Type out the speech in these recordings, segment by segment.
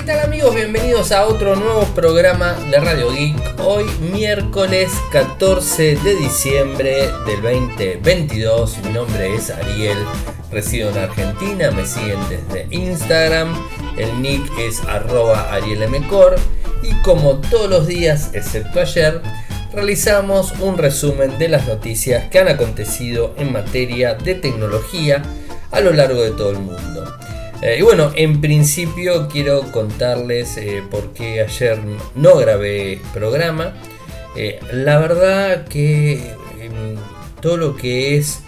¿Qué tal amigos? Bienvenidos a otro nuevo programa de Radio Geek. Hoy miércoles 14 de diciembre del 2022. Mi nombre es Ariel, resido en Argentina, me siguen desde Instagram. El nick es arroba arielmcor. Y como todos los días, excepto ayer, realizamos un resumen de las noticias que han acontecido en materia de tecnología a lo largo de todo el mundo. Eh, y bueno, en principio quiero contarles eh, por qué ayer no grabé programa. Eh, la verdad que todo lo que es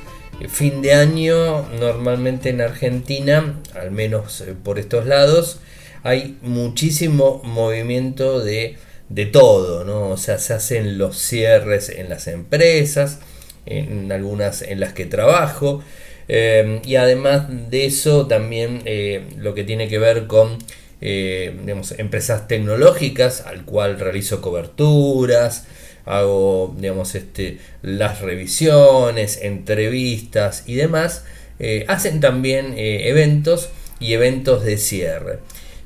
fin de año, normalmente en Argentina, al menos por estos lados, hay muchísimo movimiento de, de todo, ¿no? O sea, se hacen los cierres en las empresas, en algunas en las que trabajo. Em, y además de eso, también eh, lo que tiene que ver con eh, empresas tecnológicas, al cual realizo coberturas, hago digamos, este, las revisiones, entrevistas y demás, eh, hacen también eventos y eventos de cierre.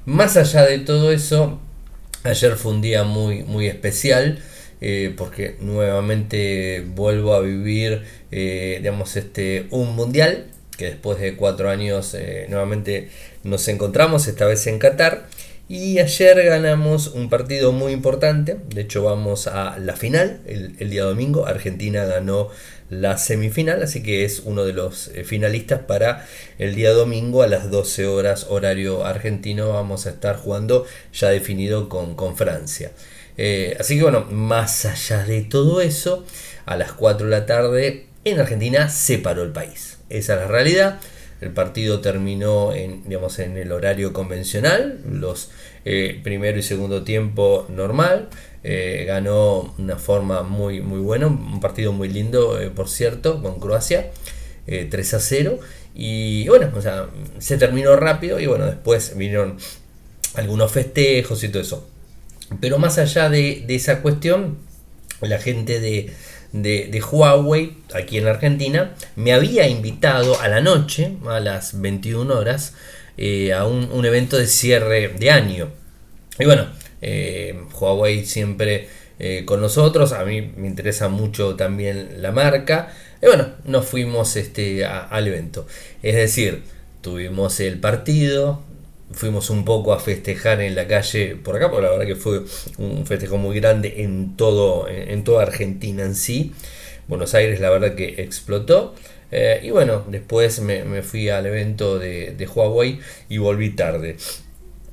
Más allá de todo eso, ayer fue un día muy, muy especial. Porque nuevamente vuelvo a vivir eh, digamos este un mundial que después de cuatro años eh, nuevamente nos encontramos esta vez en Qatar. Y ayer ganamos un partido muy importante. De hecho vamos a la final. El, día domingo Argentina ganó la semifinal. Así que es uno de los finalistas para el día domingo a las 12 horas horario argentino. Vamos a estar jugando ya definido con, con Francia. Eh, así que bueno, más allá de todo eso, a las 4 de la tarde en Argentina se paró el país. Esa es la realidad. El partido terminó en, digamos, en el horario convencional, los eh, primero y segundo tiempo normal. Eh, ganó una forma muy, muy buena, un partido muy lindo, por cierto, con Croacia, 3 a 0. Y bueno, o sea, se terminó rápido y bueno, después vinieron algunos festejos y todo eso. Pero más allá de, esa cuestión, la gente de, Huawei, aquí en Argentina, me había invitado a la noche, a las 21 horas, eh, a un, evento de cierre de año. Y bueno, eh, Huawei siempre eh, con nosotros, a mí me interesa mucho también la marca. Y bueno, nos fuimos este, al evento. Es decir, tuvimos el partido, fuimos un poco a festejar en la calle por acá, porque la verdad que fue un festejo muy grande en todo, en, toda Argentina en sí. Buenos Aires la verdad que explotó. Eh, y bueno, después me, fui al evento de, Huawei y volví tarde.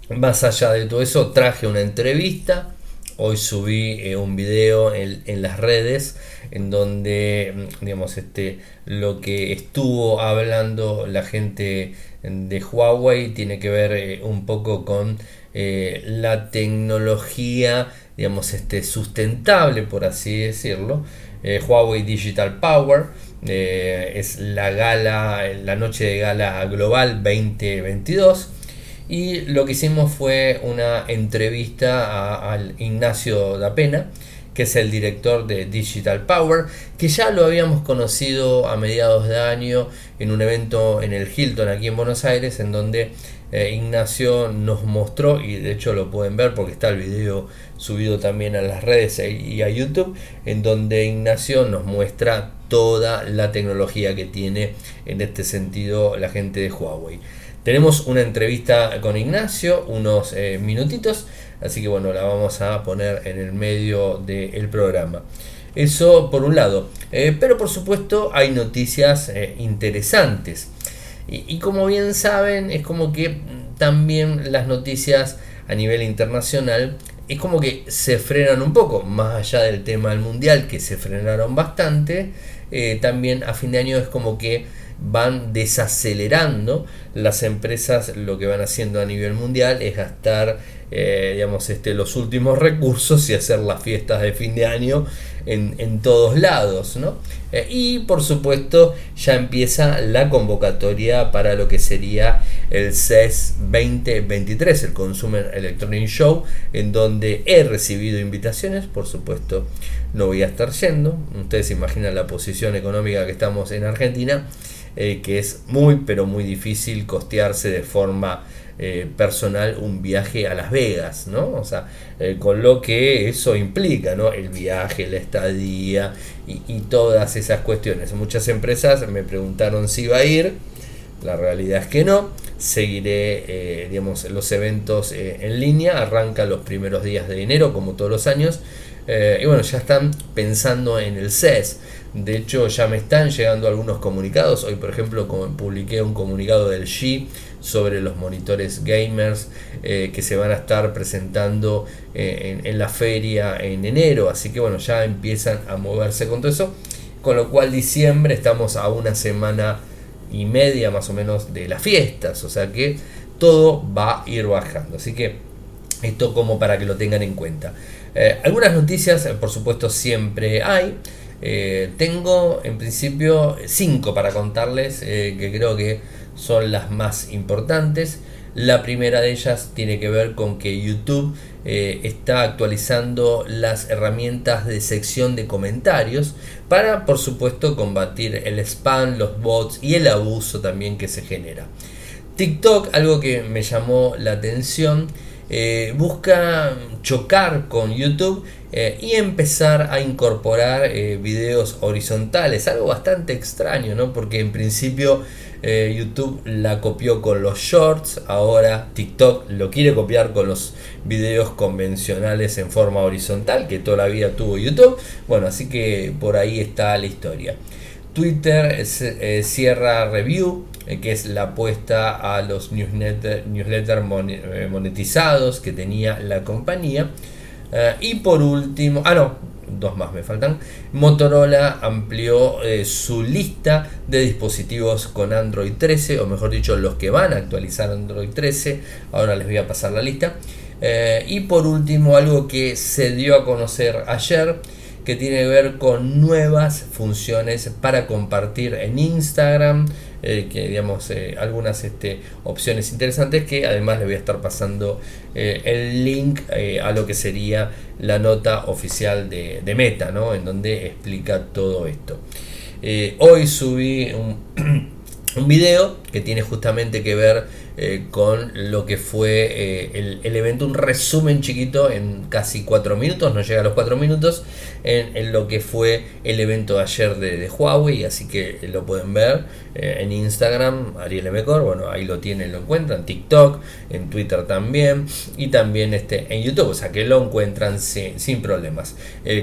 Más allá de todo eso, traje una entrevista. Hoy subí eh, un video en, en, las redes en donde, digamos, este, lo que estuvo hablando la gente de Huawei tiene que ver eh, un poco con eh, la tecnología, digamos, este, sustentable, por así decirlo. Eh, Huawei Digital Power es la gala, la noche de gala global 2022. Y lo que hicimos fue una entrevista al Ignacio da Pena, que es el director de Digital Power, que ya lo habíamos conocido a mediados de año en un evento en el Hilton aquí en Buenos Aires, en donde eh, Ignacio nos mostró, y de hecho lo pueden ver porque está el video subido también a las redes y a YouTube, en donde Ignacio nos muestra toda la tecnología que tiene en este sentido la gente de Huawei. Tenemos una entrevista con Ignacio, unos eh, minutitos, así que bueno, la vamos a poner en el medio del programa. Eso por un lado, eh, pero por supuesto hay noticias eh, interesantes. Y, como bien saben, es como que también las noticias a nivel internacional es como que se frenan un poco, más allá del tema del mundial, que se frenaron bastante, también a fin de año es como que van desacelerando las empresas lo que van haciendo a nivel mundial es gastar eh, digamos este, los últimos recursos y hacer las fiestas de fin de año en, todos lados ¿no? Eh, y por supuesto ya empieza la convocatoria para lo que sería el CES 2023 el Consumer Electronic Show en donde he recibido invitaciones por supuesto no voy a estar yendo ustedes imaginan la posición económica que estamos en Argentina eh, que es muy pero muy difícil costearse de forma eh, personal un viaje a Las Vegas, ¿no? O sea, eh, con lo que eso implica, ¿no? El viaje, la estadía y, todas esas cuestiones. Muchas empresas me preguntaron si iba a ir, la realidad es que no. Seguiré, eh, digamos, los eventos en línea, arranca los primeros días de enero, como todos los años. y bueno, ya están pensando en el CES. De hecho, ya me están llegando algunos comunicados. Hoy, por ejemplo, publiqué un comunicado del G sobre los monitores gamers eh, que se van a estar presentando eh, en, la feria en enero. Así que bueno, ya empiezan a moverse con todo eso. Con lo cual diciembre estamos a una semana y media más o menos de las fiestas. O sea que todo va a ir bajando. Así que esto como para que lo tengan en cuenta. Eh, algunas noticias, por supuesto, siempre hay. tengo en principio cinco para contarles que creo que son las más importantes. La primera de ellas tiene que ver con que YouTube eh, está actualizando las herramientas de sección de comentarios para, por supuesto, combatir el spam, los bots y el abuso también que se genera. TikTok, algo que me llamó la atención, eh, busca chocar con YouTube eh, y empezar a incorporar videos horizontales, algo bastante extraño, ¿no? Porque en principio eh, YouTube la copió con los shorts, ahora TikTok lo quiere copiar con los videos convencionales en forma horizontal que toda la vida tuvo YouTube. Bueno, así que por ahí está la historia. Twitter eh, cierra review, eh, que es la apuesta a los newsletters newsletter monetizados que tenía la compañía. y por último, ah no, dos más me faltan, Motorola amplió eh, su lista de dispositivos con Android 13, o mejor dicho, los que van a actualizar Android 13. Ahora les voy a pasar la lista. Eh, y por último, algo que se dio a conocer ayer, que tiene que ver con nuevas funciones para compartir en Instagram, eh, que digamos eh, algunas este, opciones interesantes que además le voy a estar pasando eh, el link a lo que sería la nota oficial de, de Meta, ¿no? en donde explica todo esto. hoy subí un, un video que tiene justamente que ver eh, con lo que fue eh, el, evento, un resumen chiquito en casi 4 minutos, no llega a los 4 minutos, en, lo que fue el evento de ayer de, Huawei, así que lo pueden ver eh, en Instagram, Ariel Mecor, bueno, ahí lo tienen, lo encuentran, TikTok, en Twitter también, y también este, en YouTube, o sea que lo encuentran sin, sin problemas.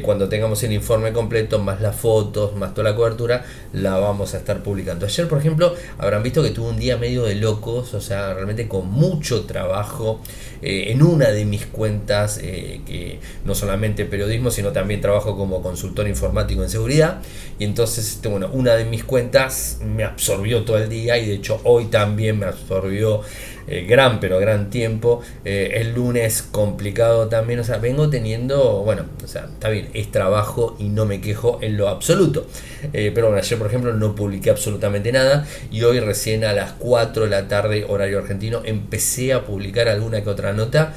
cuando tengamos el informe completo, más las fotos, más toda la cobertura, la vamos a estar publicando. Ayer, por ejemplo, habrán visto que tuvo un día medio de locos, o sea, realmente con mucho trabajo eh, en una de mis cuentas, eh, que no solamente periodismo, sino también trabajo como consultor informático en seguridad. Y entonces, este, bueno, una de mis cuentas me absorbió todo el día y de hecho hoy también me absorbió eh, gran, pero gran tiempo. Eh, el lunes complicado también, o sea, vengo teniendo, bueno, o sea, está bien, es trabajo y no me quejo en lo absoluto. Eh, pero bueno, ayer por ejemplo no publiqué absolutamente nada y hoy recién a las 4 de la tarde, horario argentino, empecé a publicar alguna que otra nota.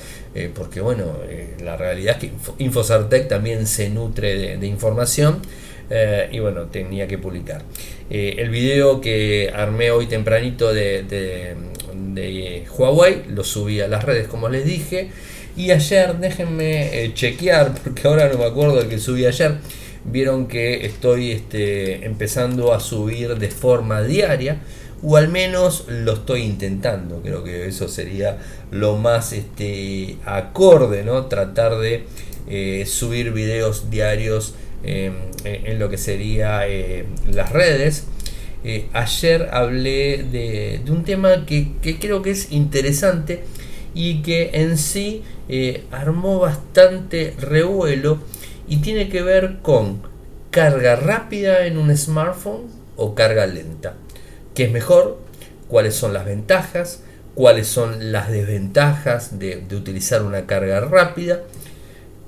porque bueno, la realidad es que Infosartec también se nutre de, información. Y bueno, tenía que publicar. el video que armé hoy tempranito de, Huawei, lo subí a las redes como les dije. Y ayer, déjenme eh, chequear, porque ahora no me acuerdo de que subí ayer. Vieron que estoy este, empezando a subir de forma diaria, o al menos lo estoy intentando. Creo que eso sería lo más este, acorde, ¿no? Tratar de eh, subir videos diarios en lo que sería eh, las redes. Eh, ayer hablé de, un tema que, creo que es interesante y que en sí eh, armó bastante revuelo y tiene que ver con carga rápida en un smartphone o carga lenta. ¿Qué es mejor? ¿Cuáles son las ventajas? ¿Cuáles son las desventajas de, de utilizar una carga rápida?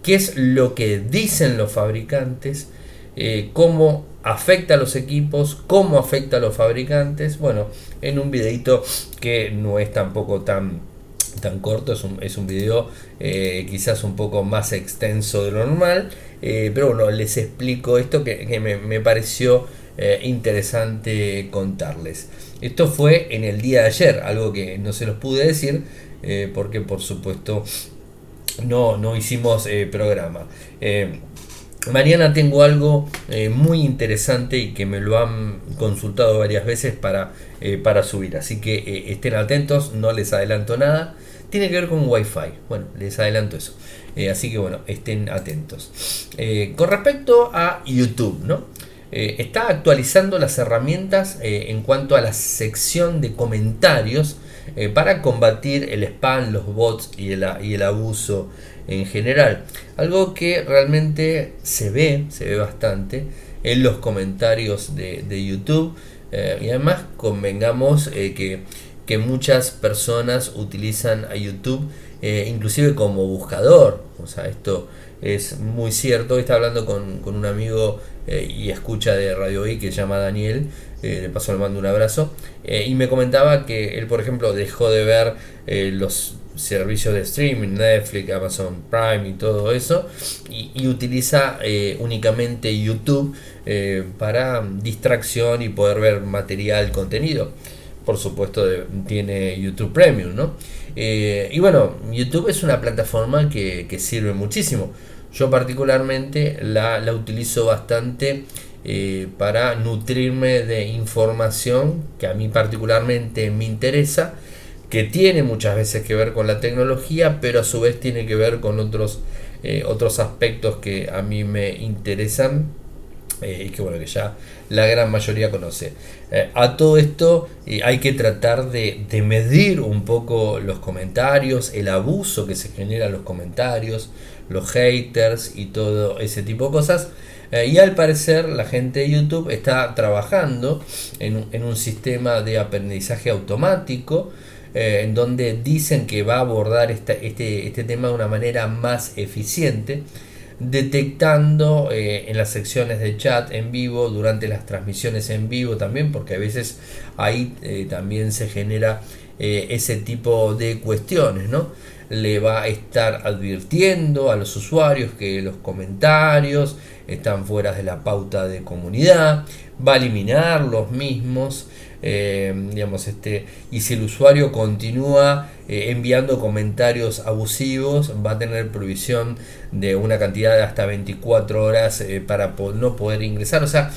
¿Qué es lo que dicen los fabricantes? Eh, cómo afecta a los equipos, cómo afecta a los fabricantes. Bueno, en un videito que no es tampoco tan, tan corto, es un, es un video eh, quizás un poco más extenso de lo normal, eh, pero bueno, les explico esto que, me, pareció interesante contarles. Esto fue en el día de ayer, algo que no se los pude decir porque por supuesto no, no hicimos eh, programa. mañana tengo algo muy interesante y que me lo han consultado varias veces para, para subir, así que estén atentos, no les adelanto nada. Tiene que ver con Wi-Fi. Bueno, les adelanto eso. así que bueno, estén atentos. con respecto a YouTube, ¿no? Eh, está actualizando las herramientas eh, en cuanto a la sección de comentarios eh, para combatir el spam, los bots y el, abuso en general. Algo que realmente se ve, se ve bastante en los comentarios de, YouTube. y además convengamos que, que, muchas personas utilizan a YouTube inclusive como buscador. O sea, esto es muy cierto. Está hablando con, con un amigo eh, y escucha de Radio I que se llama Daniel, eh, de paso le mando un abrazo, eh, y me comentaba que él, por ejemplo, dejó de ver los servicios de streaming, Netflix, Amazon Prime y todo eso, y, utiliza únicamente YouTube para distracción y poder ver material, contenido. Por supuesto, tiene YouTube Premium, ¿no? y bueno, YouTube es una plataforma que, que sirve muchísimo. Yo particularmente la, utilizo bastante eh, para nutrirme de información que a mí particularmente me interesa, que tiene muchas veces que ver con la tecnología, pero a su vez tiene que ver con otros, eh, otros aspectos que a mí me interesan eh, y que bueno que ya la gran mayoría conoce. a todo esto hay que tratar de, de, medir un poco los comentarios, el abuso que se genera en los comentarios, los haters y todo ese tipo de cosas. Eh, y al parecer la gente de YouTube está trabajando en, un sistema de aprendizaje automático eh, en donde dicen que va a abordar este, este, tema de una manera más eficiente detectando eh, en las secciones de chat en vivo, durante las transmisiones en vivo también, porque a veces ahí también se genera ese tipo de cuestiones, ¿no? Le va a estar advirtiendo a los usuarios que los comentarios están fuera de la pauta de comunidad, va a eliminar los mismos, eh, digamos, este, y si el usuario continúa eh, enviando comentarios abusivos, va a tener provisión de una cantidad de hasta 24 horas eh, para no poder ingresar. O sea,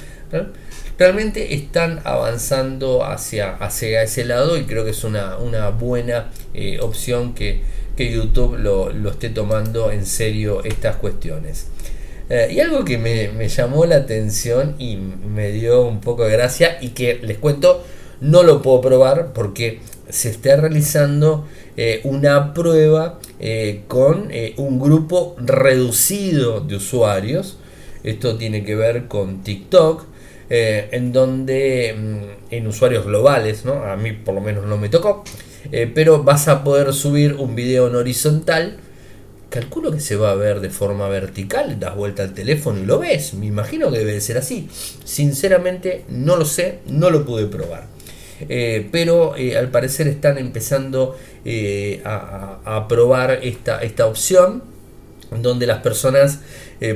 realmente están avanzando hacia, hacia ese lado y creo que es una, una buena opción que que YouTube lo, esté tomando en serio estas cuestiones. Eh, y algo que me, llamó la atención y me dio un poco de gracia y que les cuento, no lo puedo probar porque se está realizando eh, una prueba eh, con un grupo reducido de usuarios. Esto tiene que ver con TikTok. en donde mm, en usuarios globales, ¿no? a mí por lo menos no me tocó, eh, pero vas a poder subir un video en horizontal. Calculo que se va a ver de forma vertical, das vuelta al teléfono y lo ves. Me imagino que debe ser así. Sinceramente no lo sé, no lo pude probar. Eh, pero eh, al parecer están empezando a, probar esta, esta opción donde las personas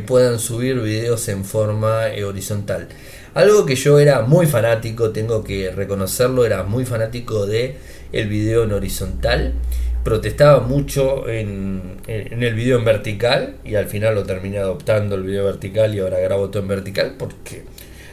puedan subir videos en forma horizontal. Algo que yo era muy fanático, tengo que reconocerlo, era muy fanático de el video en horizontal. Protestaba mucho en, el video en vertical y al final lo terminé adoptando el video vertical y ahora grabo todo en vertical porque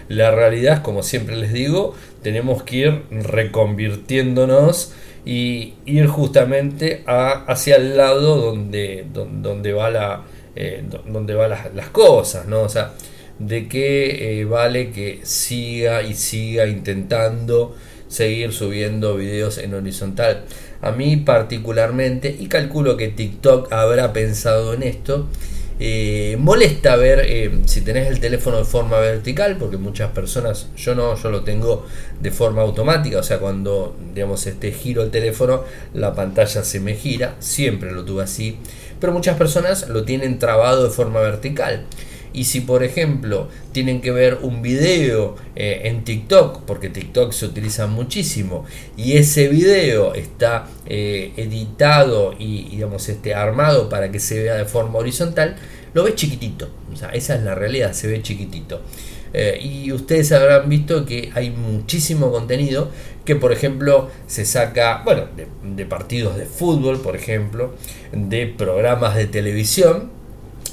la realidad como siempre les digo, tenemos que ir reconvirtiéndonos y ir justamente hacia el lado donde, donde, va la eh, donde va las, las, cosas, ¿no? O sea, de qué eh, vale que siga y siga intentando seguir subiendo videos en horizontal. A mí particularmente, y calculo que TikTok habrá pensado en esto, eh, molesta ver eh, si tenés el teléfono de forma vertical, porque muchas personas, yo no, yo lo tengo de forma automática, o sea, cuando digamos este giro el teléfono, la pantalla se me gira, siempre lo tuve así, pero muchas personas lo tienen trabado de forma vertical. Y si por ejemplo tienen que ver un video eh, en TikTok, porque TikTok se utiliza muchísimo, y ese video está eh, editado y digamos este, armado para que se vea de forma horizontal, lo ves chiquitito. O sea, esa es la realidad, se ve chiquitito. Eh, y ustedes habrán visto que hay muchísimo contenido que, por ejemplo, se saca, bueno, de partidos de fútbol, por ejemplo, de programas de televisión,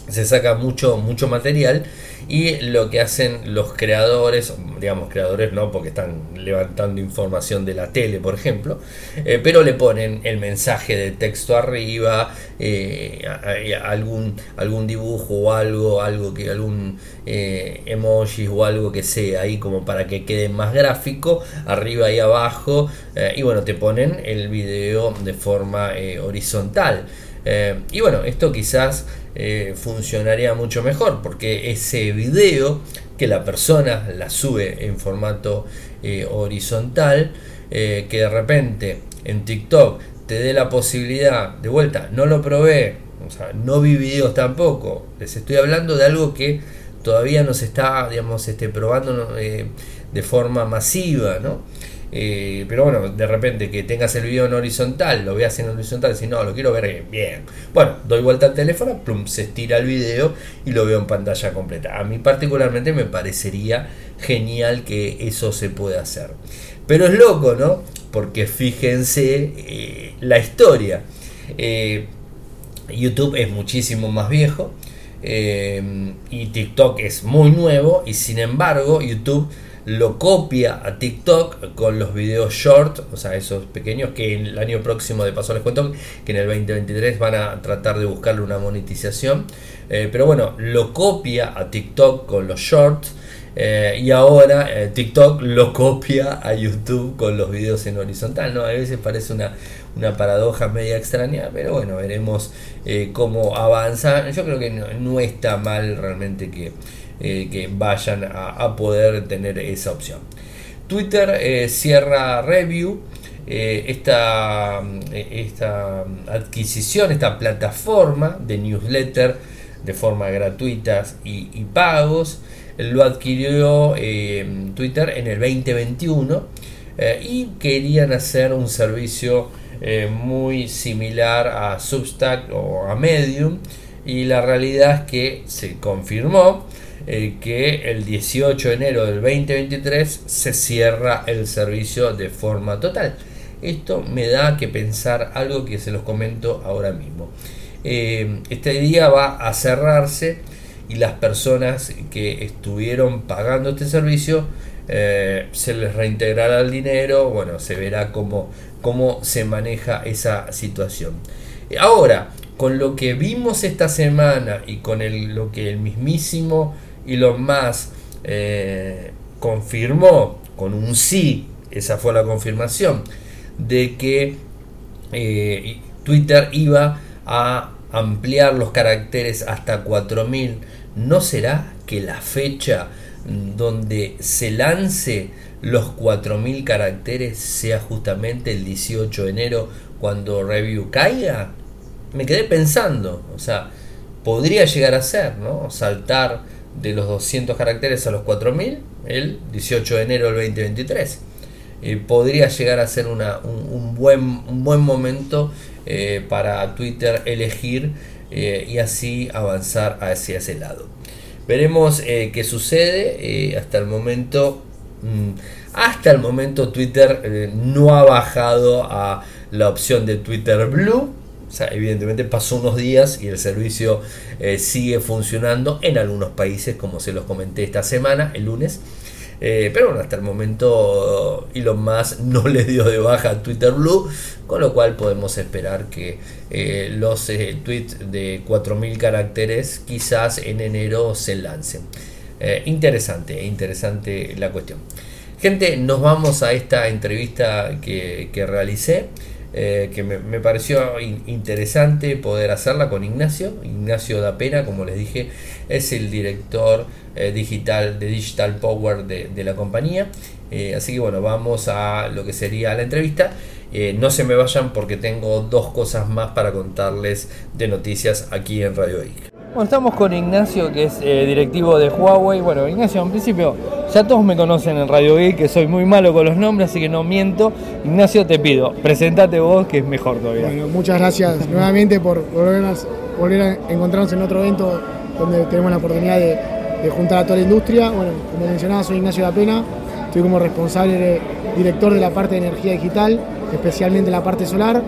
se saca mucho, mucho material y lo que hacen los creadores, digamos creadores no porque están levantando información de la tele por ejemplo, eh, pero le ponen el mensaje de texto arriba, eh, algún, algún dibujo o algo, algo que algún eh, emoji o algo que sea ahí como para que quede más gráfico, arriba y abajo, y bueno, te ponen el video de forma horizontal. Y bueno, esto quizás eh, funcionaría mucho mejor porque ese video que la persona la sube en formato eh, horizontal eh, que de repente en TikTok te dé la posibilidad de vuelta no lo probé o sea, no vi videos tampoco les estoy hablando de algo que todavía no se está digamos este, probando de forma masiva ¿no? Eh, pero bueno, de repente que tengas el video en horizontal, lo veas en horizontal, si no, lo quiero ver bien. Bueno, doy vuelta al teléfono, plum, se estira el video y lo veo en pantalla completa. A mí particularmente me parecería genial que eso se pueda hacer. Pero es loco, ¿no? Porque fíjense eh, la historia. Eh, YouTube es muchísimo más viejo y TikTok es muy nuevo y sin embargo YouTube lo copia a TikTok con los videos short, o sea, esos pequeños que el año próximo, de paso les cuento que en el 2023 van a tratar de buscarle una monetización. Eh, pero bueno, lo copia a TikTok con los shorts. Eh, y ahora eh, TikTok lo copia a YouTube con los videos en horizontal. ¿no? A veces parece una, una paradoja media extraña, pero bueno, veremos cómo avanza. Yo creo que no está mal realmente que, eh, que vayan a, poder tener esa opción. Twitter eh, cierra review. Eh, esta, esta adquisición, esta plataforma de newsletter de forma gratuita y, pagos, lo adquirió Twitter en el 2021 y querían hacer un servicio muy similar a Substack o a Medium y la realidad es que se confirmó eh, que el 18 de enero del 2023 se cierra el servicio de forma total. Esto me da que pensar algo que se los comento ahora mismo. Eh, este día va a cerrarse y las personas que estuvieron pagando este servicio eh, se les reintegrará el dinero, bueno, se verá cómo, cómo se maneja esa situación. Ahora, con lo que vimos esta semana y con lo que el mismísimo y lo más eh, confirmó con un sí, esa fue la confirmación, de que eh, Twitter iba a ampliar los caracteres hasta 4000. ¿No será que la fecha donde se lance los 4000 caracteres sea justamente el 18 de enero cuando Review caiga? Me quedé pensando, o sea, podría llegar a ser, ¿no? Saltar de los 200 caracteres a los 4000 el 18 de enero del 2023. Eh, podría llegar a ser una, un, buen, un buen momento eh, para Twitter elegir eh, y así avanzar hacia ese lado. Veremos qué sucede. hasta el momento, mm, hasta el momento Twitter no ha bajado a la opción de Twitter Blue evidentemente pasó unos días y el servicio eh, sigue funcionando en algunos países, como se los comenté esta semana, el lunes. Eh, pero bueno, hasta el momento Elon Musk no le dio de baja a Twitter Blue, con lo cual podemos esperar que eh, los tweets de 4.000 caracteres quizás en enero se lancen. interesante, interesante la cuestión. Gente, nos vamos a esta entrevista que, que realicé. Eh, que me, pareció interesante poder hacerla con Ignacio. Ignacio da Pena, como les dije, es el director eh, digital de Digital Power de, la compañía. Eh, así que bueno, vamos a lo que sería la entrevista. no se me vayan porque tengo dos cosas más para contarles de noticias aquí en Radio Geek. Bueno, estamos con Ignacio, que es directivo de Huawei. Bueno, Ignacio, en principio ya todos me conocen en Radio Geek, que soy muy malo con los nombres, así que no miento. Ignacio, te pido, presentate vos, que es mejor todavía. Bueno, muchas gracias nuevamente por volver a, encontrarnos en otro evento donde tenemos la oportunidad de, juntar a toda la industria. Bueno, como mencionaba, soy Ignacio da Pena, estoy como responsable director de la parte de energía digital, especialmente la parte solar.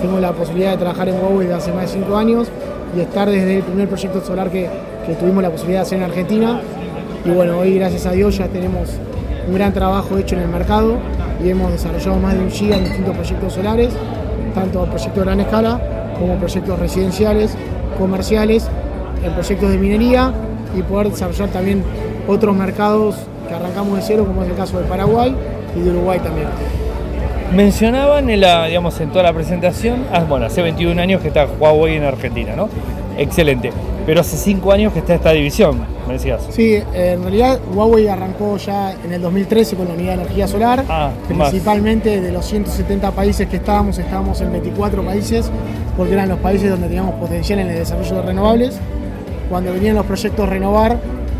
Tengo la posibilidad de trabajar en Huawei desde hace más de cinco años y estar desde el primer proyecto solar que, que tuvimos la posibilidad de hacer en Argentina. Y bueno, hoy gracias a Dios ya tenemos un gran trabajo hecho en el mercado y hemos desarrollado más de un giga en distintos proyectos solares, tanto proyectos de gran escala como proyectos residenciales, comerciales, en proyectos de minería y poder desarrollar también otros mercados que arrancamos de cero, como es el caso de Paraguay y de Uruguay también. Mencionaban en, la, digamos, en toda la presentación, ah, bueno, hace 21 años que está Huawei en Argentina, ¿no? Excelente. Pero hace 5 años que está esta división, me decías. Sí, en realidad Huawei arrancó ya en el 2013 con la unidad de energía solar. Ah, principalmente de los 170 países que estábamos, estábamos en 24 países, porque eran los países donde teníamos potencial en el desarrollo de renovables. Cuando venían los proyectos renovar,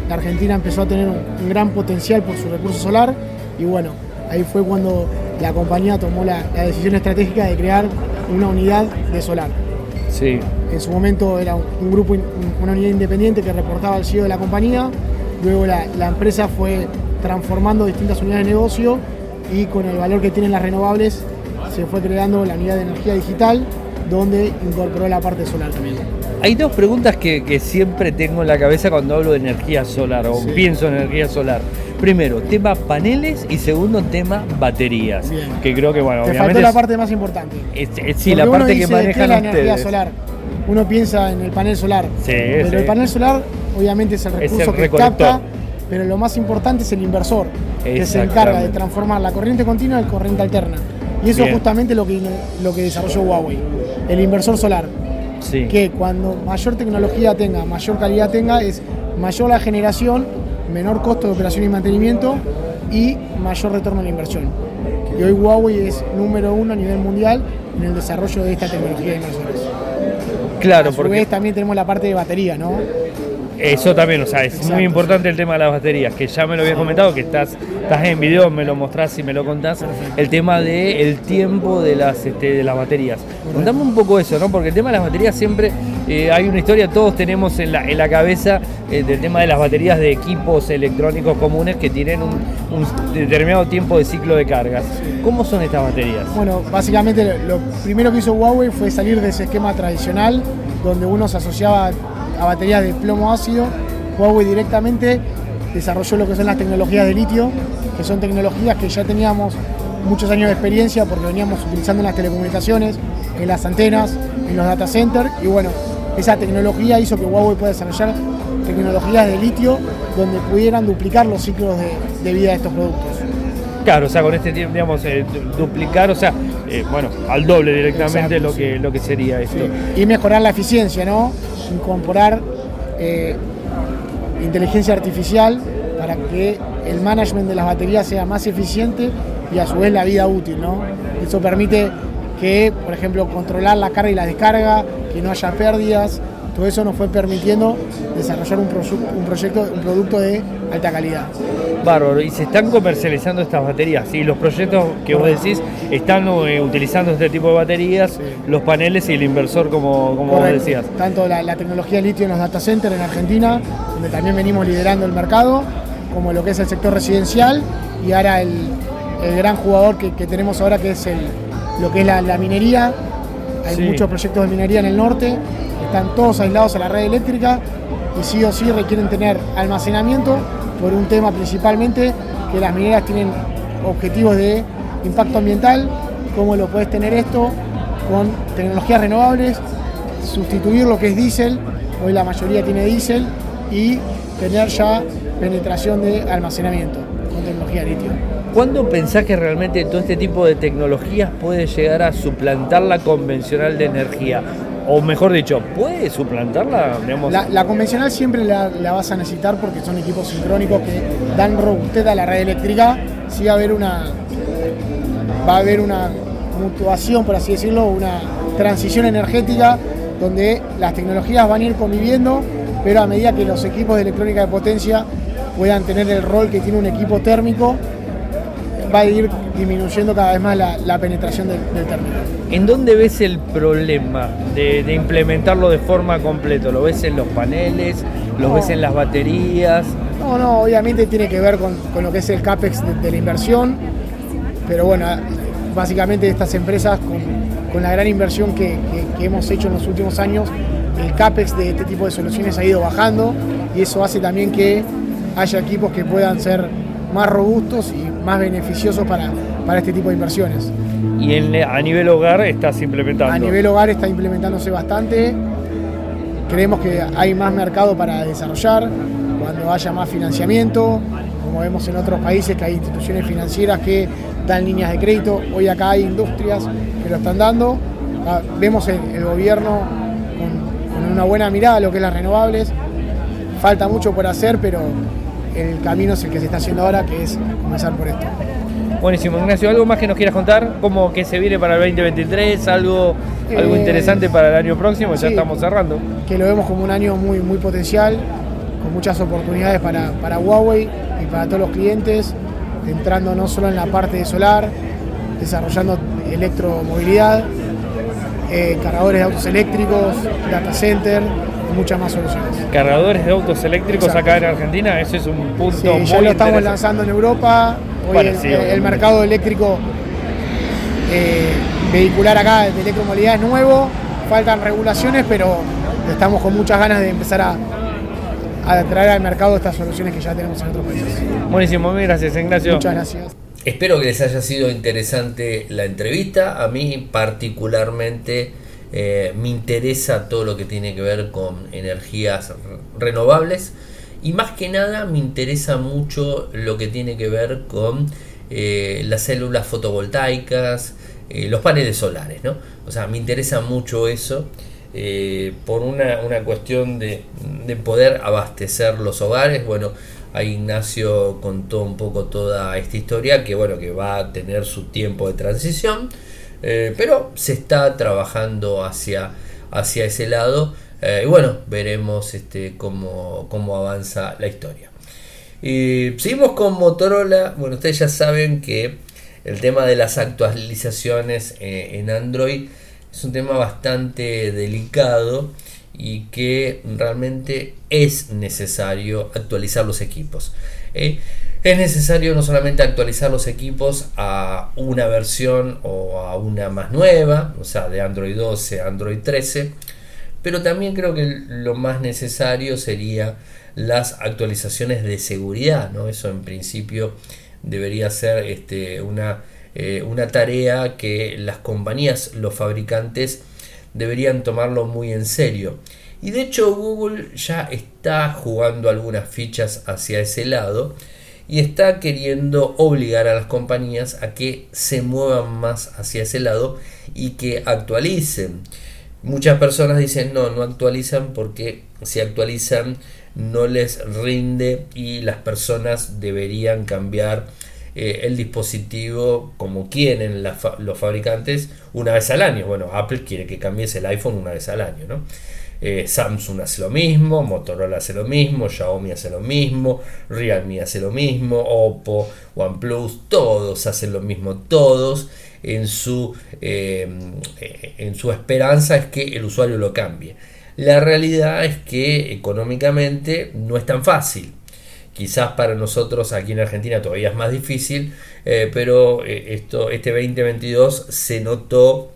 la Argentina empezó a tener un, gran potencial por su recurso solar y bueno, ahí fue cuando la compañía tomó la, la decisión estratégica de crear una unidad de solar. Sí. En su momento era un grupo, una unidad independiente que reportaba al CEO de la compañía. Luego la, la empresa fue transformando distintas unidades de negocio y con el valor que tienen las renovables se fue creando la unidad de energía digital donde incorporó la parte solar también. Hay dos preguntas que, que siempre tengo en la cabeza cuando hablo de energía solar o Sí. pienso en energía solar. Primero, tema paneles y segundo, tema baterías. Bien. Que creo que, bueno, Te obviamente. faltó la parte más importante. es- es- sí, Porque la uno parte que dice, ¿qué es manejan la energía solar. Uno piensa en el panel solar. Sí, pero sí. el panel solar obviamente es el Es recurso el que capta, pero lo más importante es el inversor, que se encarga de transformar la corriente continua en corriente alterna. Y eso Bien. es justamente lo que, lo que desarrolló Huawei. El inversor solar, Sí. que cuando mayor tecnología tenga, mayor calidad tenga, es mayor la generación, menor costo de operación y mantenimiento y mayor retorno a la inversión. Y hoy Huawei es número uno a nivel mundial en el desarrollo de esta tecnología de inversores. Claro, a su porque vez también tenemos la parte de batería, ¿no? Eso también, o sea, es Exacto, muy importante el tema de las baterías, que ya me lo habías comentado, que estás, estás en video, me lo mostrás y me lo contás. El tema del el tiempo de las, este, de las baterías. Contame un poco eso, ¿no? Porque el tema de las baterías siempre eh, hay una historia, todos tenemos en la, en la cabeza eh, del tema de las baterías de equipos electrónicos comunes que tienen un, un determinado tiempo de ciclo de cargas. ¿Cómo son estas baterías? Bueno, básicamente lo primero que hizo Huawei fue salir de ese esquema tradicional donde uno se asociaba a baterías de plomo ácido. Huawei directamente desarrolló lo que son las tecnologías de litio, que son tecnologías que ya teníamos muchos años de experiencia porque veníamos utilizando en las telecomunicaciones, en las antenas, en los data centers y bueno, esa tecnología hizo que Huawei pueda desarrollar tecnologías de litio donde pudieran duplicar los ciclos de, vida de estos productos. Claro, o sea, con este digamos, eh, du- duplicar, o sea, eh, bueno, al doble directamente Exacto, lo, que, lo que sería esto. y mejorar la eficiencia, ¿no? Incorporar eh, inteligencia artificial para que el management de las baterías sea más eficiente y a su vez la vida útil, ¿no? Eso permite que, por ejemplo, controlar la carga y la descarga, que no haya pérdidas, todo eso nos fue permitiendo desarrollar un, un proyecto, un producto de alta calidad. Bárbaro, y se están comercializando estas baterías, y los proyectos que vos decís están eh, utilizando este tipo de baterías, los paneles y el inversor, como, como vos decías. Tanto la, la tecnología litio en los data centers en Argentina, donde también venimos liderando el mercado, como lo que es el sector residencial y ahora el, el gran jugador que, que tenemos ahora que es el, lo que es la, la minería. Hay Sí. muchos proyectos de minería en el norte, están todos aislados a la red eléctrica y sí o sí requieren tener almacenamiento por un tema principalmente que las mineras tienen objetivos de impacto ambiental, cómo lo puedes tener esto con tecnologías renovables, sustituir lo que es diésel, hoy la mayoría tiene diésel, y tener ya penetración de almacenamiento con tecnología de litio. ¿Cuándo pensás que realmente todo este tipo de tecnologías puede llegar a suplantar la convencional de energía? O mejor dicho, ¿puede suplantarla? La convencional siempre la, la vas a necesitar porque son equipos sincrónicos que dan robustez a la red eléctrica. Sí va a haber una, va a haber una mutuación, por así decirlo, una transición energética donde las tecnologías van a ir conviviendo, pero a medida que los equipos de electrónica de potencia puedan tener el rol que tiene un equipo térmico, va a ir disminuyendo cada vez más la, la penetración del, del térmico. ¿En dónde ves el problema de, de implementarlo de forma completa? ¿Lo ves en los paneles? ¿Los ves en las baterías? No, no, obviamente tiene que ver con, lo que es el CAPEX de, la inversión, pero bueno, básicamente estas empresas con, la gran inversión que, hemos hecho en los últimos años, el CAPEX de este tipo de soluciones ha ido bajando y eso hace también que haya equipos que puedan ser más robustos y más beneficiosos para, para este tipo de inversiones. ¿Y a nivel hogar estás implementando? A nivel hogar está implementándose bastante. Creemos que hay más mercado para desarrollar cuando haya más financiamiento, como vemos en otros países que hay instituciones financieras que dan líneas de crédito. Hoy acá hay industrias que lo están dando. Ah, vemos el, el gobierno con, con, una buena mirada a lo que es las renovables. Falta mucho por hacer, pero el camino es el que se está haciendo ahora, que es comenzar por esto. Buenísimo, Ignacio, ¿algo más que nos quieras contar? ¿Cómo que se viene para el 2023? ¿Algo, algo eh, interesante para el año próximo? Ya estamos cerrando. Que lo vemos como un año muy, muy potencial, con muchas oportunidades para, para Huawei y para todos los clientes, entrando no solo en la parte de solar, desarrollando electromovilidad, eh, cargadores de autos eléctricos, data center, muchas más soluciones. Cargadores de autos eléctricos acá en Argentina, eso es un punto sí, ya lo estamos lanzando en Europa. Hoy el, mercado eléctrico eh, vehicular acá de electromovilidad es nuevo, faltan regulaciones, pero estamos con muchas ganas de empezar a, a traer al mercado estas soluciones que ya tenemos en otros países. Buenísimo, gracias Ignacio. Muchas gracias. Espero que les haya sido interesante la entrevista. A mí particularmente eh, me interesa todo lo que tiene que ver con energías renovables y más que nada me interesa mucho lo que tiene que ver con eh, las células fotovoltaicas, eh, los paneles solares, ¿no? O sea, me interesa mucho eso por una, cuestión de, de, poder abastecer los hogares. Bueno, ahí Ignacio contó un poco toda esta historia que, bueno, que va a tener su tiempo de transición. Eh, pero se está trabajando hacia, hacia ese lado. Eh, y bueno, veremos este, cómo, avanza la historia. Y seguimos con Motorola. Bueno, ustedes ya saben que el tema de las actualizaciones eh, en Android es un tema bastante delicado y que realmente es necesario actualizar los equipos. Es necesario no solamente actualizar los equipos a una versión o a una más nueva, o sea, de Android 12 a Android 13, pero también creo que lo más necesario sería las actualizaciones de seguridad, ¿no? Eso en principio debería ser este, una, eh, una tarea que las compañías, los fabricantes, deberían tomarlo muy en serio. Y de hecho Google ya está jugando algunas fichas hacia ese lado y está queriendo obligar a las compañías a que se muevan más hacia ese lado y que actualicen. Muchas personas dicen no, no actualizan porque si actualizan no les rinde y las personas deberían cambiar eh, el dispositivo como quieren los fabricantes una vez al año. Bueno, Apple quiere que cambies el iPhone una vez al año, ¿no? Eh, Samsung hace lo mismo, Motorola hace lo mismo, Xiaomi hace lo mismo, Realme hace lo mismo, Oppo, OnePlus, todos hacen lo mismo, todos en su, eh, en su esperanza es que el usuario lo cambie. La realidad es que económicamente no es tan fácil. Quizás para nosotros aquí en Argentina todavía es más difícil, eh, pero esto, este 2022 se notó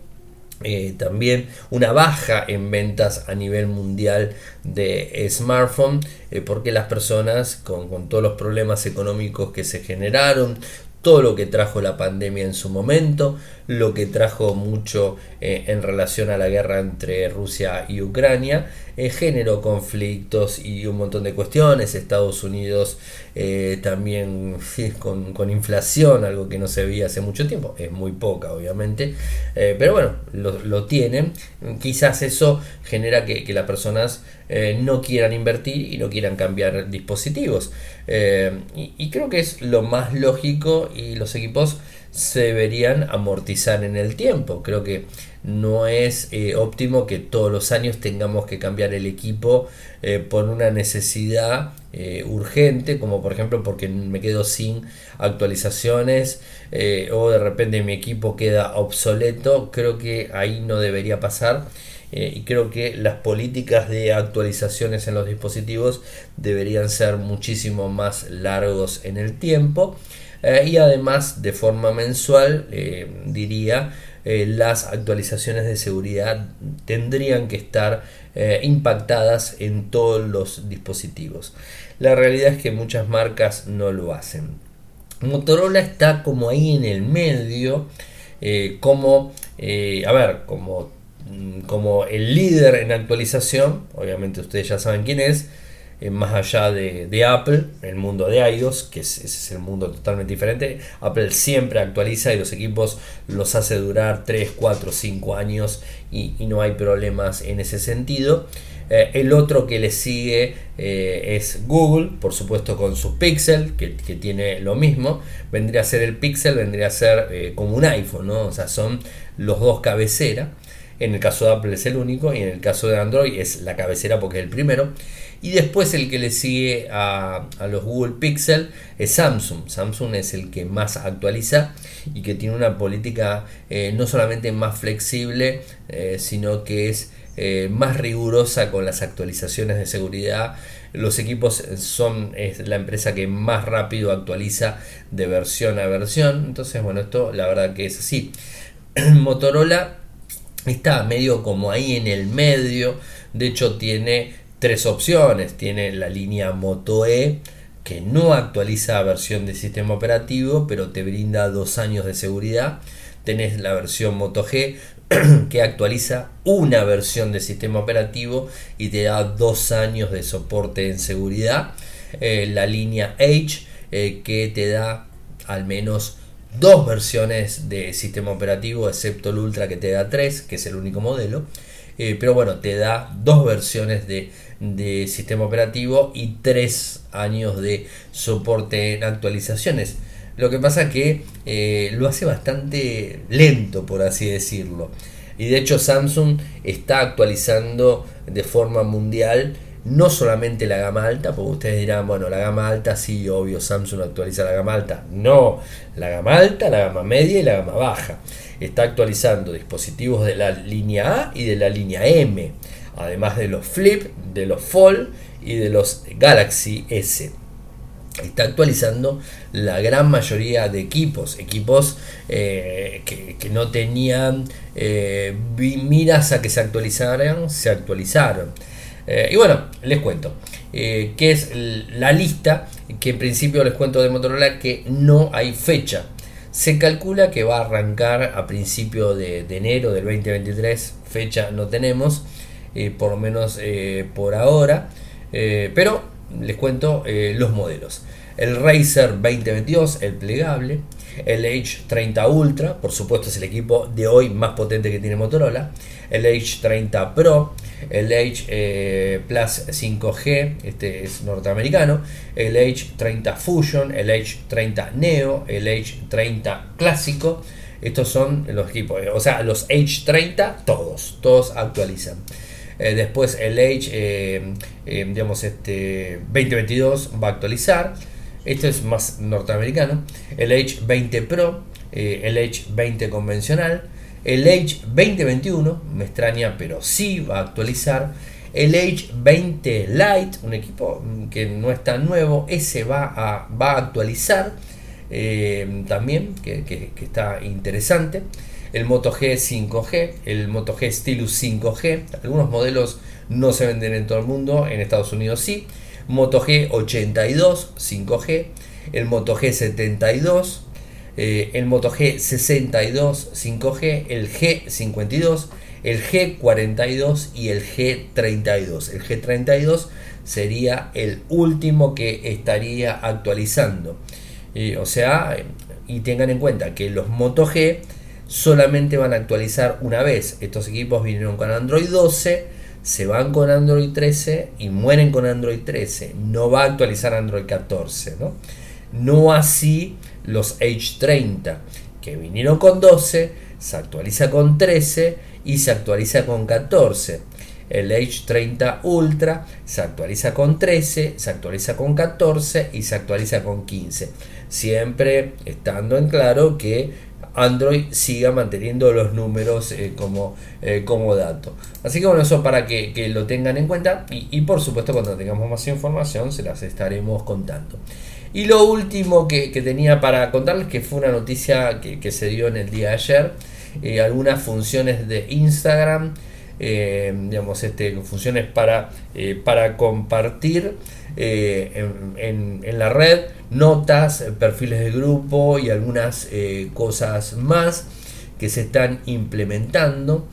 eh, también una baja en ventas a nivel mundial de smartphone eh, porque las personas con, con, todos los problemas económicos que se generaron todo lo que trajo la pandemia en su momento, lo que trajo mucho eh, en relación a la guerra entre Rusia y Ucrania, eh, generó conflictos y un montón de cuestiones, Estados Unidos eh, también con, inflación, algo que no se veía hace mucho tiempo, es muy poca obviamente, pero bueno, lo, tienen, quizás eso genera que, que las personas no quieran invertir y no quieran cambiar dispositivos. Y, y, creo que es lo más lógico y los equipos se deberían amortizar en el tiempo. Creo que no es eh, óptimo que todos los años tengamos que cambiar el equipo eh, por una necesidad eh, urgente, como por ejemplo porque me quedo sin actualizaciones eh, o de repente mi equipo queda obsoleto, creo que ahí no debería pasar. Eh, y creo que las políticas de actualizaciones en los dispositivos deberían ser muchísimo más largos en el tiempo y además de forma mensual diría las actualizaciones de seguridad tendrían que estar impactadas en todos los dispositivos la realidad es que muchas marcas no lo hacen. Motorola está como ahí en el medio, eh, como, eh, a ver, como, como el líder en actualización, obviamente ustedes ya saben quién es, eh, más allá de, Apple, el mundo de iOS, que es, el mundo totalmente diferente. Apple siempre actualiza y los equipos los hace durar 3, 4, 5 años y no hay problemas en ese sentido. Eh, el otro que le sigue eh, es Google, por supuesto con su Pixel, que, tiene lo mismo. Vendría a ser el Pixel, vendría a ser como un iPhone. O sea, son los dos cabecera. En el caso de Apple es el único y en el caso de Android es la cabecera porque es el primero. Y después el que le sigue a, los Google Pixel es Samsung. Samsung es el que más actualiza y que tiene una política no solamente más flexible, sino que es eh, más rigurosa con las actualizaciones de seguridad. Los equipos son es la empresa que más rápido actualiza de versión a versión. Entonces, bueno, esto la verdad que es así. Motorola está medio como ahí en el medio. De hecho, tiene tres opciones. Tiene la línea Moto E que no actualiza versión de sistema operativo, pero te brinda dos años de seguridad. Tenés la versión Moto G que actualiza una versión de sistema operativo y te da dos años de soporte en seguridad. Eh, la línea H eh, que te da al menos dos versiones de sistema operativo, excepto el Ultra que te da tres, que es el único modelo. Eh, pero bueno, te da dos versiones de, de sistema operativo y tres años de soporte en actualizaciones. Lo que pasa que eh, lo hace bastante lento, por así decirlo. Y de hecho Samsung está actualizando de forma mundial no solamente la gama alta, porque ustedes dirán, bueno, la gama alta sí, obvio, Samsung actualiza la gama alta. No, la gama alta, la gama media y la gama baja. Está actualizando dispositivos de la línea A y de la línea M, además de los Flip, de los Fold y de los Galaxy S está actualizando la gran mayoría de equipos, equipos eh, que, no tenían eh, miras a que se actualizaran, se actualizaron. Eh, y bueno, les cuento, que es la lista que en principio les cuento de Motorola que no hay fecha. Se calcula que va a arrancar a principio de, enero del 2023, fecha no tenemos, por lo menos por ahora, pero les cuento los modelos el Razer 2022, el plegable, el H30 Ultra, por supuesto es el equipo de hoy más potente que tiene Motorola, el H30 Pro, el H eh, Plus 5G, este es norteamericano, el H30 Fusion, el H30 Neo, el H30 clásico, estos son los equipos, o sea, los H30 todos, todos actualizan. Eh, después el H, eh, digamos, este 2022 va a actualizar. Esto es más norteamericano. El H20 Pro, eh, el H20 convencional, el H2021, me extraña, pero sí va a actualizar. El H20 Lite, un equipo que no es tan nuevo, ese va a, va a actualizar eh, también, que, está interesante. El Moto G 5G, el Moto G Stylus 5G, algunos modelos no se venden en todo el mundo, en Estados Unidos sí. Moto G82 5G, el Moto G72, eh, el Moto G62 5G, el G52, el G42 y el G32. El G32 sería el último que estaría actualizando. o sea, y tengan en cuenta que los Moto G solamente van a actualizar una vez. Estos equipos vinieron con Android 12 se van con Android 13 y mueren con Android 13. No va a actualizar Android 14, ¿no? No así los H30, que vinieron con 12, se actualiza con 13 y se actualiza con 14. el Age 30 Ultra se actualiza con 13, se actualiza con 14 y se actualiza con 15. Siempre estando en claro que Android siga manteniendo los números eh, como, eh, como dato. Así que bueno, eso para que, lo tengan en cuenta y, por supuesto cuando tengamos más información se las estaremos contando. Y lo último que, tenía para contarles, que fue una noticia que, se dio en el día de ayer, eh, algunas funciones de Instagram eh, digamos, este, funciones para, para compartir eh, en, la red notas, perfiles de grupo y algunas cosas más que se están implementando,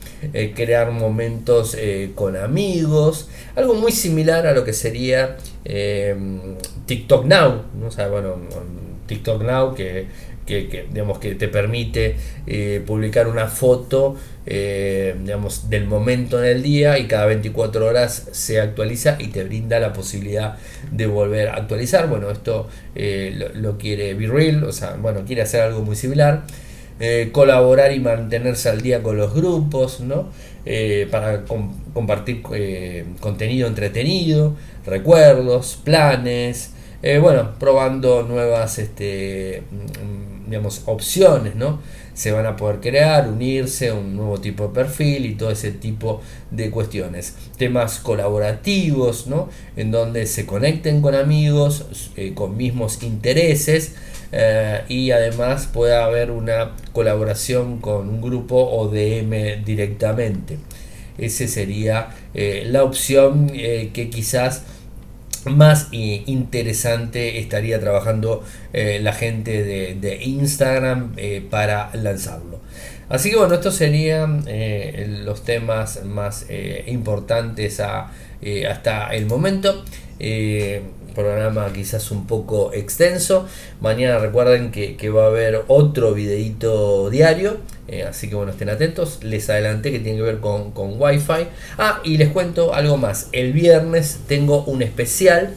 crear momentos con amigos, algo muy similar a lo que sería TikTok Now, ¿no? TikTok Now que que, digamos, que te permite eh, publicar una foto eh, digamos, del momento en el día y cada 24 horas se actualiza y te brinda la posibilidad de volver a actualizar. Bueno, esto eh, lo, quiere Be Real, o sea, bueno, quiere hacer algo muy similar. colaborar y mantenerse al día con los grupos, ¿no? para compartir contenido entretenido, recuerdos, planes, bueno, probando nuevas este, digamos, opciones, ¿no? Se van a poder crear, unirse, un nuevo tipo de perfil y todo ese tipo de cuestiones. Temas colaborativos, ¿no? En donde se conecten con amigos, eh, con mismos intereses. Eh, y además pueda haber una colaboración con un grupo o DM directamente. Esa sería eh, la opción que quizás más interesante estaría trabajando eh, la gente de, Instagram eh, para lanzarlo. Así que bueno, estos serían eh, los temas más importantes hasta el momento programa quizás un poco extenso. Mañana recuerden que, va a haber otro videito diario. Eh, así que bueno, estén atentos. Les adelanté que tiene que ver con, con Wi-Fi. Ah, y les cuento algo más. El viernes tengo un especial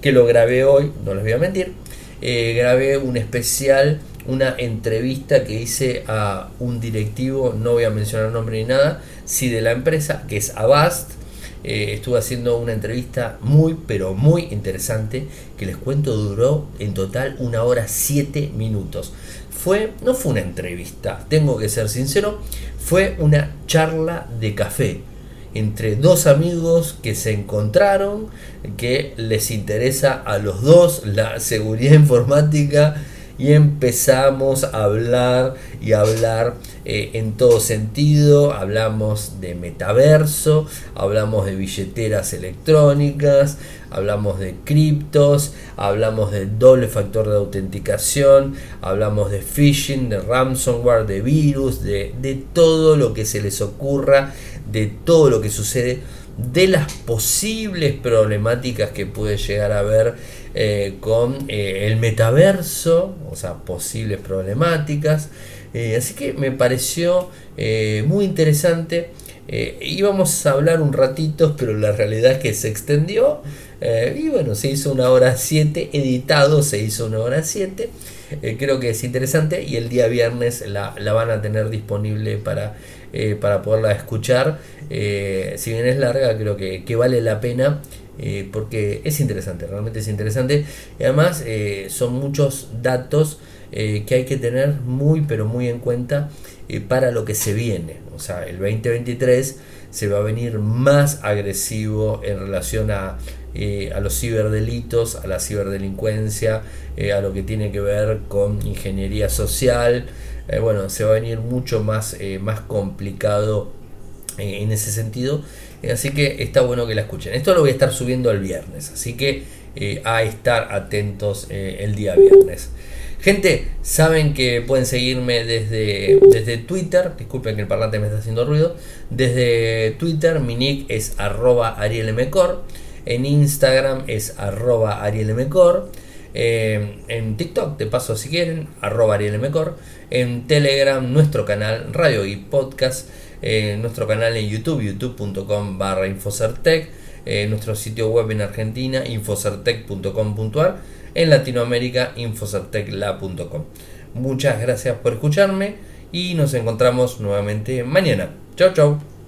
que lo grabé hoy, no les voy a mentir. Eh, grabé un especial, una entrevista que hice a un directivo, no voy a mencionar nombre ni nada, sí de la empresa, que es Avast eh, estuve haciendo una entrevista muy, pero muy interesante, que les cuento duró en total una hora siete minutos. Fue, no fue una entrevista, tengo que ser sincero, fue una charla de café entre dos amigos que se encontraron, que les interesa a los dos la seguridad informática y empezamos a hablar y hablar eh, en todo sentido. Hablamos de metaverso, hablamos de billeteras electrónicas, hablamos de criptos, hablamos de doble factor de autenticación, hablamos de phishing, de ransomware, de virus, de, de todo lo que se les ocurra, de todo lo que sucede de las posibles problemáticas que puede llegar a haber eh, con eh, el metaverso, o sea, posibles problemáticas. Eh, así que me pareció muy interesante. íbamos a hablar un ratito, pero la realidad es que se extendió. y bueno, se hizo una hora 7, editado se hizo una hora 7. creo que es interesante y el día viernes la, la van a tener disponible para para poderla escuchar. Si bien es larga, creo que, vale la pena eh, porque es interesante, realmente es interesante. Y además son muchos datos que hay que tener muy, pero muy en cuenta para lo que se viene. O sea, el 2023 se va a venir más agresivo en relación a, a los ciberdelitos, a la ciberdelincuencia, a lo que tiene que ver con ingeniería social, eh, bueno, se va a venir mucho más, eh, más complicado eh, en ese sentido. Así que está bueno que la escuchen. Esto lo voy a estar subiendo el viernes, así que a estar atentos el día viernes. Gente, saben que pueden seguirme desde, desde Twitter. Disculpen que el parlante me está haciendo ruido. Desde Twitter, mi nick es arroba arielmcor. En Instagram es arroba arielmcor. Eh, en TikTok, de paso si quieren, arroba Mejor. En Telegram, nuestro canal Radio y Podcast. En nuestro canal en YouTube, youtube.com barra Infocertec. En nuestro sitio web en Argentina, infocertec.com.ar. En Latinoamérica, infocertecla.com. Muchas gracias por escucharme y nos encontramos nuevamente mañana. Chau, chau.